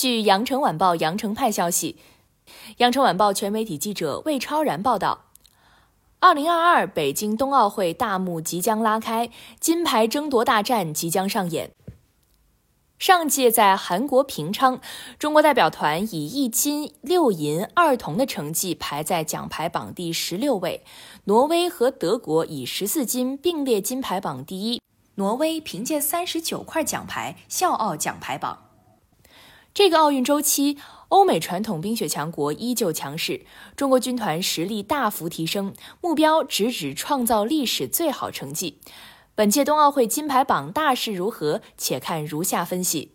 据《羊城晚报》羊城派消息，《羊城晚报》全媒体记者魏超然报道：，二零二二北京冬奥会大幕即将拉开，金牌争夺大战即将上演。上届在韩国平昌，中国代表团以一金六银二铜的成绩排在奖牌榜第十六位，挪威和德国以十四金并列金牌榜第一，挪威凭借三十九块奖牌笑傲奖牌榜。这个奥运周期，欧美传统冰雪强国依旧强势，中国军团实力大幅提升，目标直指创造历史最好成绩。本届冬奥会金牌榜大势如何？且看如下分析。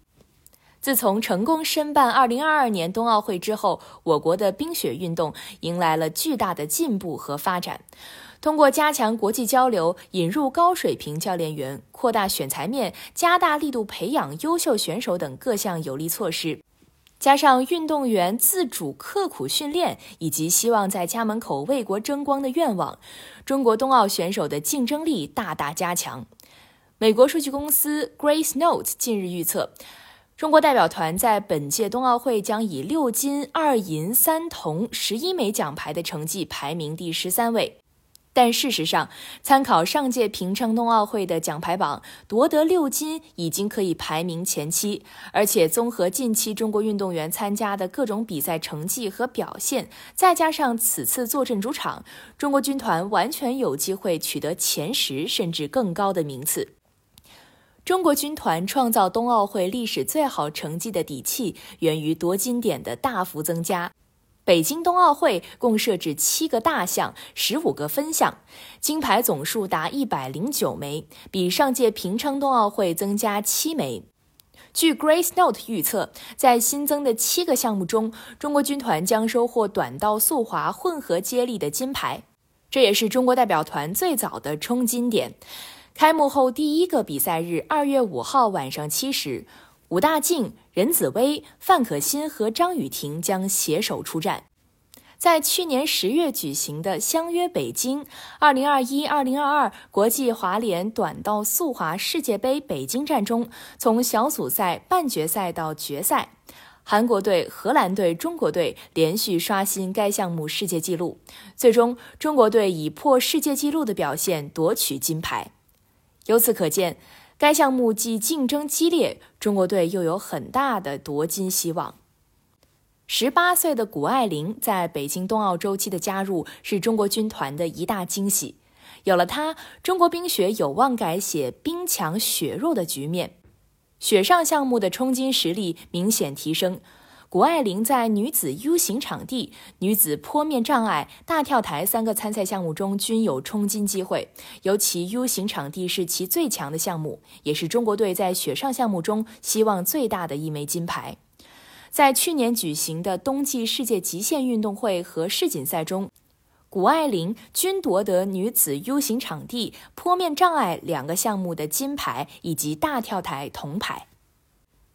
自从成功申办2022年冬奥会之后，我国的冰雪运动迎来了巨大的进步和发展。通过加强国际交流、引入高水平教练员、扩大选材面、加大力度培养优秀选手等各项有力措施，加上运动员自主刻苦训练以及希望在家门口为国争光的愿望，中国冬奥选手的竞争力大大加强。美国数据公司 Grace Note 近日预测。中国代表团在本届冬奥会将以六金二银三铜十一枚奖牌的成绩排名第十三位，但事实上，参考上届平昌冬奥会的奖牌榜，夺得六金已经可以排名前七，而且综合近期中国运动员参加的各种比赛成绩和表现，再加上此次坐镇主场，中国军团完全有机会取得前十甚至更高的名次。中国军团创造冬奥会历史最好成绩的底气，源于夺金点的大幅增加。北京冬奥会共设置七个大项、十五个分项，金牌总数达一百零九枚，比上届平昌冬奥会增加七枚。据 Grace Note 预测，在新增的七个项目中，中国军团将收获短道速滑混合接力的金牌，这也是中国代表团最早的冲金点。开幕后第一个比赛日，二月五号晚上七时，武大靖、任子威、范可新和张雨婷将携手出战。在去年十月举行的“相约北京 2021-2022” 国际滑联短道速滑世界杯北京站中，从小组赛、半决赛到决赛，韩国队、荷兰队、中国队连续刷新该项目世界纪录，最终中国队以破世界纪录的表现夺取金牌。由此可见，该项目既竞争激烈，中国队又有很大的夺金希望。十八岁的谷爱凌在北京冬奥周期的加入，是中国军团的一大惊喜。有了她，中国冰雪有望改写冰强雪弱的局面，雪上项目的冲金实力明显提升。谷爱凌在女子 U 型场地、女子坡面障碍、大跳台三个参赛项目中均有冲金机会，尤其 U 型场地是其最强的项目，也是中国队在雪上项目中希望最大的一枚金牌。在去年举行的冬季世界极限运动会和世锦赛中，谷爱凌均夺得女子 U 型场地、坡面障碍两个项目的金牌，以及大跳台铜牌。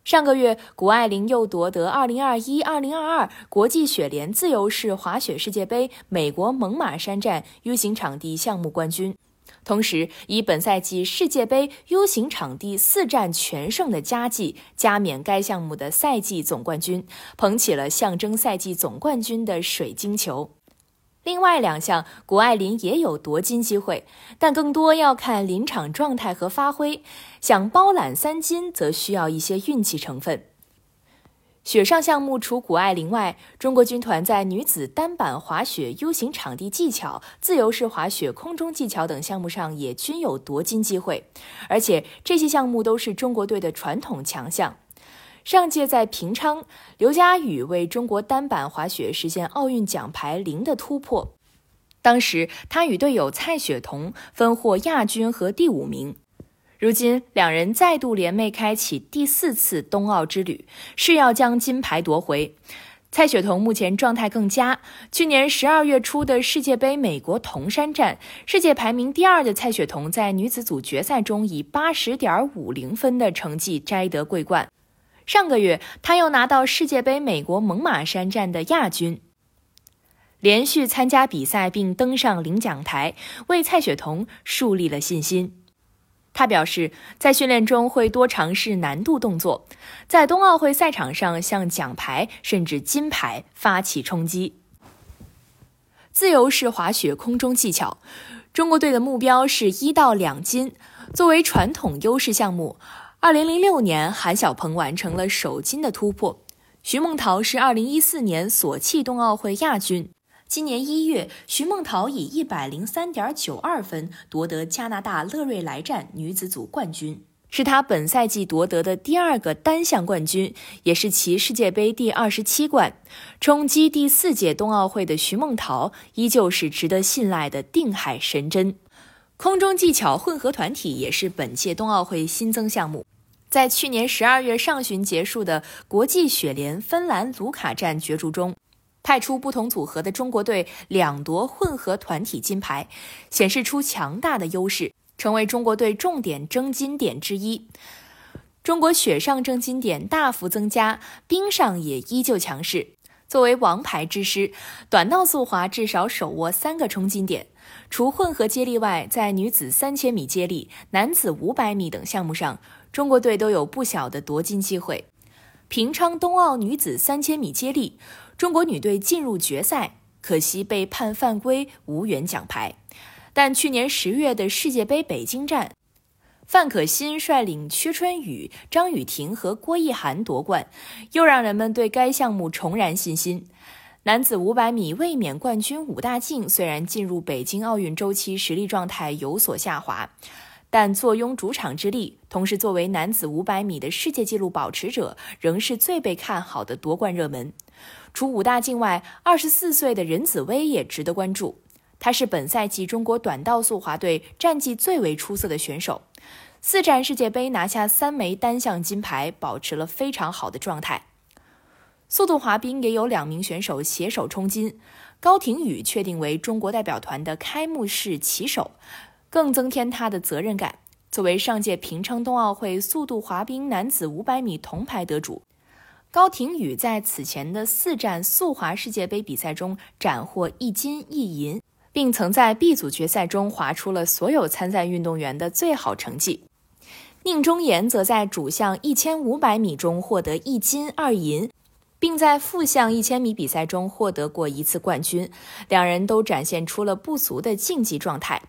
上个月，谷爱凌又夺得2021-2022国际雪联自由式滑雪世界杯美国猛犸山站 U 型场地项目冠军，同时以本赛季世界杯 U 型场地四战全胜的佳绩，加冕该项目的赛季总冠军，捧起了象征赛季总冠军的水晶球。另外两项，谷爱凌也有夺金机会，但更多要看临场状态和发挥。想包揽三金，则需要一些运气成分。雪上项目除谷爱凌外，中国军团在女子单板滑雪 U 型场地技巧、自由式滑雪空中技巧等项目上也均有夺金机会，而且这些项目都是中国队的传统强项。上届在平昌，刘佳宇为中国单板滑雪实现奥运奖牌零的突破。当时他与队友蔡雪桐分获亚军和第五名。如今两人再度联袂开启第四次冬奥之旅，誓要将金牌夺回。蔡雪桐目前状态更佳。去年十二月初的世界杯美国铜山站，世界排名第二的蔡雪桐在女子组决赛中以八十点五零分的成绩摘得桂冠。上个月，他又拿到世界杯美国猛犸山站的亚军。连续参加比赛并登上领奖台，为蔡雪桐树立了信心。他表示，在训练中会多尝试难度动作，在冬奥会赛场上向奖牌甚至金牌发起冲击。自由式滑雪空中技巧，中国队的目标是一到两金。作为传统优势项目，2006年韩晓鹏完成了首金的突破。徐梦桃是2014年索契冬奥会亚军。今年一月，徐梦桃以一百零三点九二分夺得加拿大乐瑞莱站女子组冠军，是她本赛季夺得的第二个单项冠军，也是其世界杯第二十七冠。冲击第四届冬奥会的徐梦桃依旧是值得信赖的定海神针。空中技巧混合团体也是本届冬奥会新增项目，在去年十二月上旬结束的国际雪联芬兰卢卡站角逐中。派出不同组合的中国队两夺混合团体金牌，显示出强大的优势，成为中国队重点争金点之一。中国雪上争金点大幅增加，冰上也依旧强势。作为王牌之师，短道速滑至少手握三个冲金点。除混合接力外，在女子三千米接力、男子五百米等项目上，中国队都有不小的夺金机会。平昌冬奥女子三千米接力。中国女队进入决赛，可惜被判犯规，无缘奖牌。但去年十月的世界杯北京站，范可新率领屈春雨、张雨婷和郭艺涵夺冠，又让人们对该项目重燃信心。男子五百米卫冕冠军武大靖虽然进入北京奥运周期实力状态有所下滑。但坐拥主场之力，同时作为男子500米的世界纪录保持者，仍是最被看好的夺冠热门。除武大靖外，24岁的任子威也值得关注。他是本赛季中国短道速滑队战绩最为出色的选手，四站世界杯拿下三枚单项金牌，保持了非常好的状态。速度滑冰也有两名选手携手冲金，高亭宇确定为中国代表团的开幕式旗手。更增添他的责任感。作为上届平昌冬奥会速度滑冰男子500米铜牌得主，高亭宇在此前的四站速滑世界杯比赛中斩获一金一银，并曾在 B 组决赛中滑出了所有参赛运动员的最好成绩。宁中岩则在主项1500米中获得一金二银，并在负项1000米比赛中获得过一次冠军。两人都展现出了不俗的竞技状态。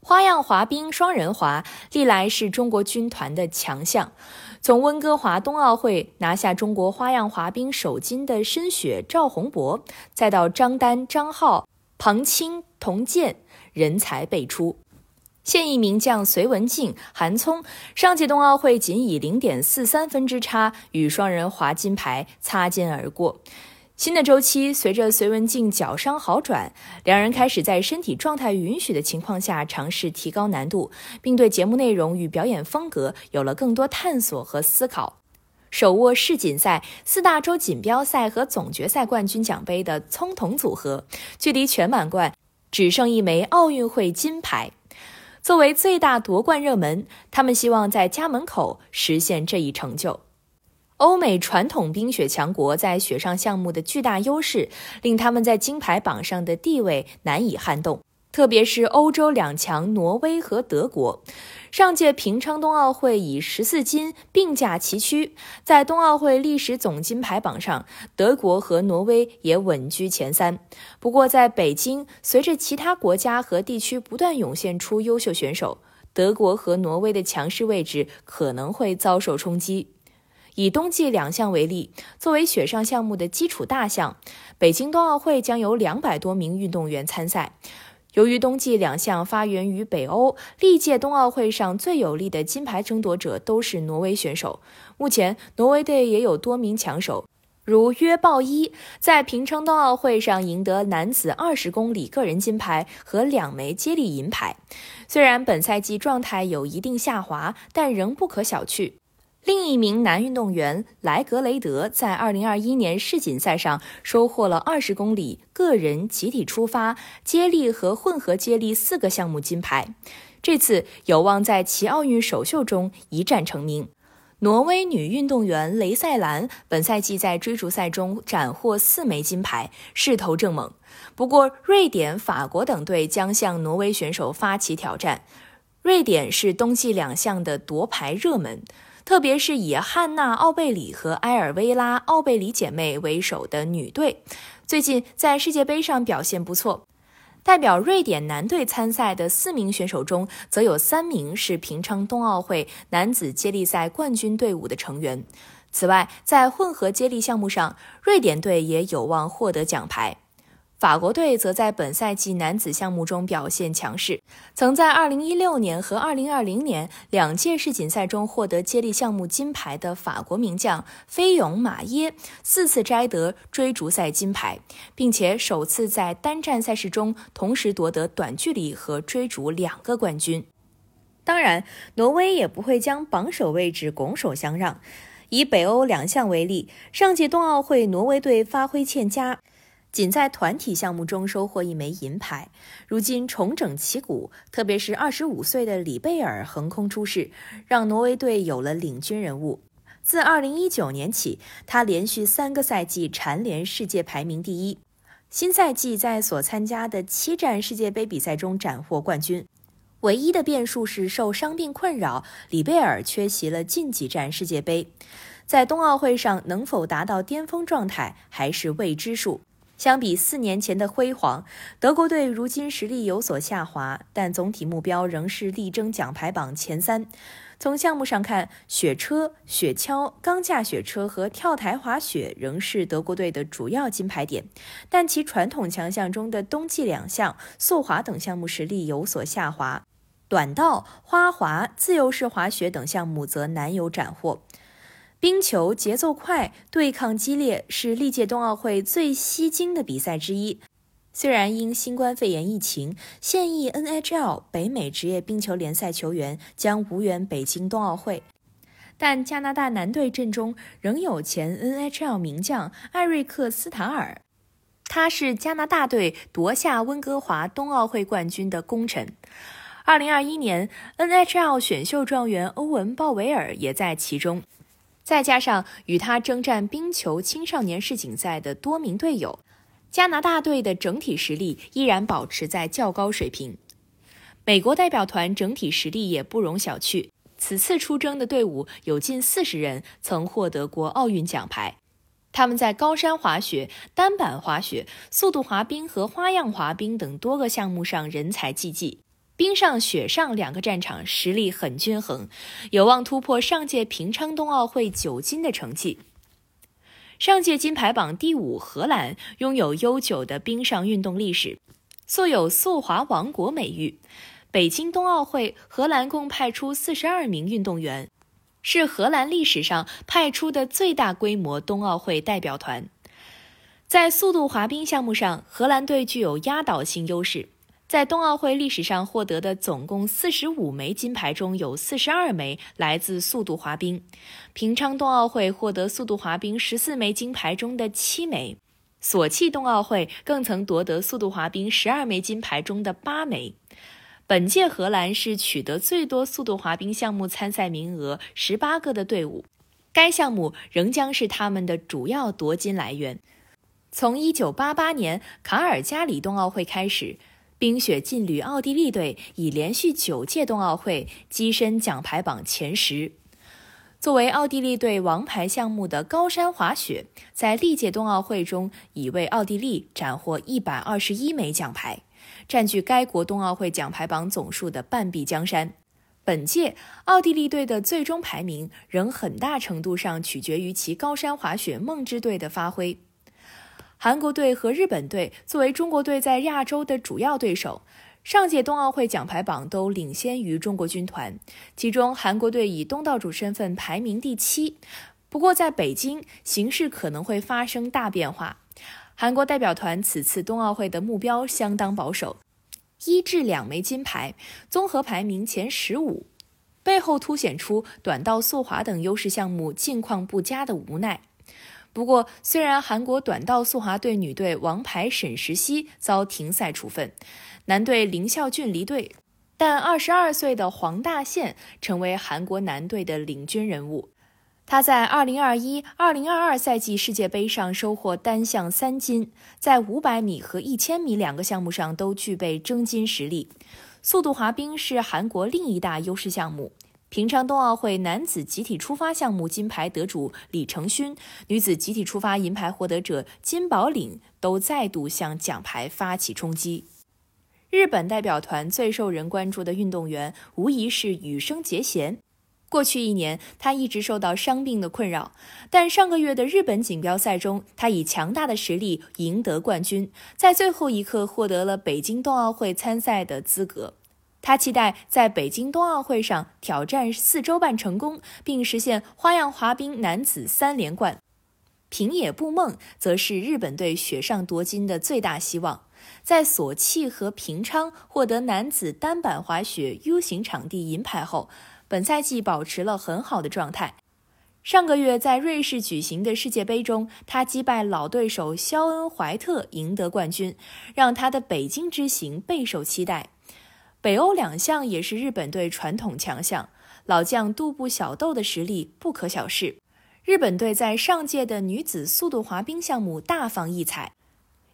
花样滑冰双人滑历来是中国军团的强项。从温哥华冬奥会拿下中国花样滑冰首金的申雪、赵宏博，再到张丹、张浩、庞青、童健，人才辈出。现役名将隋文静、韩聪，上届冬奥会仅以零点四三分之差与双人滑金牌擦肩而过。新的周期，随着隋文静脚伤好转，两人开始在身体状态允许的情况下尝试提高难度，并对节目内容与表演风格有了更多探索和思考。手握世锦赛四大洲锦标赛和总决赛冠军奖杯的葱童组合，距离全满贯只剩一枚奥运会金牌。作为最大夺冠热门，他们希望在家门口实现这一成就。欧美传统冰雪强国在雪上项目的巨大优势，令他们在金牌榜上的地位难以撼动。特别是欧洲两强挪威和德国，上届平昌冬奥会以十四金并驾齐驱，在冬奥会历史总金牌榜上，德国和挪威也稳居前三。不过，在北京，随着其他国家和地区不断涌现出优秀选手，德国和挪威的强势位置可能会遭受冲击。以冬季两项为例，作为雪上项目的基础大项，北京冬奥会将有两百多名运动员参赛。由于冬季两项发源于北欧，历届冬奥会上最有力的金牌争夺者都是挪威选手。目前，挪威队也有多名强手，如约鲍伊在平昌冬奥会上赢得男子二十公里个人金牌和两枚接力银牌。虽然本赛季状态有一定下滑，但仍不可小觑。另一名男运动员莱格雷德在2021年世锦赛上收获了20公里个人集体出发、接力和混合接力四个项目金牌，这次有望在其奥运首秀中一战成名。挪威女运动员雷塞兰本赛季在追逐赛中斩获四枚金牌，势头正猛。不过，瑞典、法国等队将向挪威选手发起挑战。瑞典是冬季两项的夺牌热门，特别是以汉娜·奥贝里和埃尔维拉·奥贝里姐妹为首的女队，最近在世界杯上表现不错。代表瑞典男队参赛的四名选手中，则有三名是平昌冬奥会男子接力赛冠军队伍的成员。此外，在混合接力项目上，瑞典队也有望获得奖牌。法国队则在本赛季男子项目中表现强势，曾在2016年和2020年两届世锦赛中获得接力项目金牌的法国名将菲永马耶四次摘得追逐赛金牌，并且首次在单站赛事中同时夺得短距离和追逐两个冠军。当然，挪威也不会将榜首位置拱手相让。以北欧两项为例，上届冬奥会挪威队发挥欠佳。仅在团体项目中收获一枚银牌，如今重整旗鼓，特别是二十五岁的里贝尔横空出世，让挪威队有了领军人物。自二零一九年起，他连续三个赛季蝉联世界排名第一。新赛季在所参加的七站世界杯比赛中斩获冠军。唯一的变数是受伤病困扰，里贝尔缺席了近几站世界杯，在冬奥会上能否达到巅峰状态还是未知数。相比四年前的辉煌，德国队如今实力有所下滑，但总体目标仍是力争奖牌榜前三。从项目上看，雪车、雪橇、钢架雪车和跳台滑雪仍是德国队的主要金牌点，但其传统强项中的冬季两项速滑等项目实力有所下滑，短道、花滑、自由式滑雪等项目则难有斩获。冰球节奏快，对抗激烈，是历届冬奥会最吸睛的比赛之一。虽然因新冠肺炎疫情，现役 NHL 北美职业冰球联赛球员将无缘北京冬奥会，但加拿大男队阵中仍有前 NHL 名将艾瑞克斯塔尔，他是加拿大队夺下温哥华冬奥会冠军的功臣。二零二一年 NHL 选秀状元欧文鲍维尔也在其中。再加上与他征战冰球青少年世锦赛的多名队友，加拿大队的整体实力依然保持在较高水平。美国代表团整体实力也不容小觑，此次出征的队伍有近四十人曾获得过奥运奖牌，他们在高山滑雪、单板滑雪、速度滑冰和花样滑冰等多个项目上人才济济。冰上、雪上两个战场实力很均衡，有望突破上届平昌冬奥会九金的成绩。上届金牌榜第五，荷兰拥有悠久的冰上运动历史，素有“速滑王国”美誉。北京冬奥会，荷兰共派出四十二名运动员，是荷兰历史上派出的最大规模冬奥会代表团。在速度滑冰项目上，荷兰队具有压倒性优势。在冬奥会历史上获得的总共四十五枚金牌中，有四十二枚来自速度滑冰。平昌冬奥会获得速度滑冰十四枚金牌中的七枚，索契冬奥会更曾夺得速度滑冰十二枚金牌中的八枚。本届荷兰是取得最多速度滑冰项目参赛名额十八个的队伍，该项目仍将是他们的主要夺金来源。从一九八八年卡尔加里冬奥会开始。冰雪劲旅奥地利队已连续九届冬奥会跻身奖牌榜前十。作为奥地利队王牌项目的高山滑雪，在历届冬奥会中已为奥地利斩获一百二十一枚奖牌，占据该国冬奥会奖牌榜总数的半壁江山。本届奥地利队的最终排名仍很大程度上取决于其高山滑雪梦之队的发挥。韩国队和日本队作为中国队在亚洲的主要对手，上届冬奥会奖牌榜都领先于中国军团。其中，韩国队以东道主身份排名第七。不过，在北京，形势可能会发生大变化。韩国代表团此次冬奥会的目标相当保守，一至两枚金牌，综合排名前十五，背后凸显出短道速滑等优势项目近况不佳的无奈。不过，虽然韩国短道速滑队女队王牌沈石溪遭停赛处分，男队林孝俊离队，但22岁的黄大宪成为韩国男队的领军人物。他在2021、2022赛季世界杯上收获单项三金，在500米和1000米两个项目上都具备争金实力。速度滑冰是韩国另一大优势项目。平昌冬奥会男子集体出发项目金牌得主李承勋、女子集体出发银牌获得者金宝岭都再度向奖牌发起冲击。日本代表团最受人关注的运动员无疑是羽生结弦。过去一年，他一直受到伤病的困扰，但上个月的日本锦标赛中，他以强大的实力赢得冠军，在最后一刻获得了北京冬奥会参赛的资格。他期待在北京冬奥会上挑战四周半成功，并实现花样滑冰男子三连冠。平野步梦则是日本队雪上夺金的最大希望，在索契和平昌获得男子单板滑雪 U 型场地银牌后，本赛季保持了很好的状态。上个月在瑞士举行的世界杯中，他击败老对手肖恩·怀特，赢得冠军，让他的北京之行备受期待。北欧两项也是日本队传统强项，老将杜布小豆的实力不可小视。日本队在上届的女子速度滑冰项目大放异彩，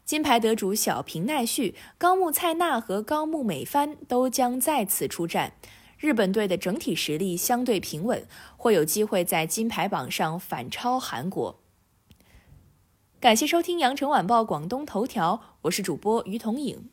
金牌得主小平奈绪、高木菜那和高木美帆都将再次出战。日本队的整体实力相对平稳，或有机会在金牌榜上反超韩国。感谢收听羊城晚报广东头条，我是主播于彤颖。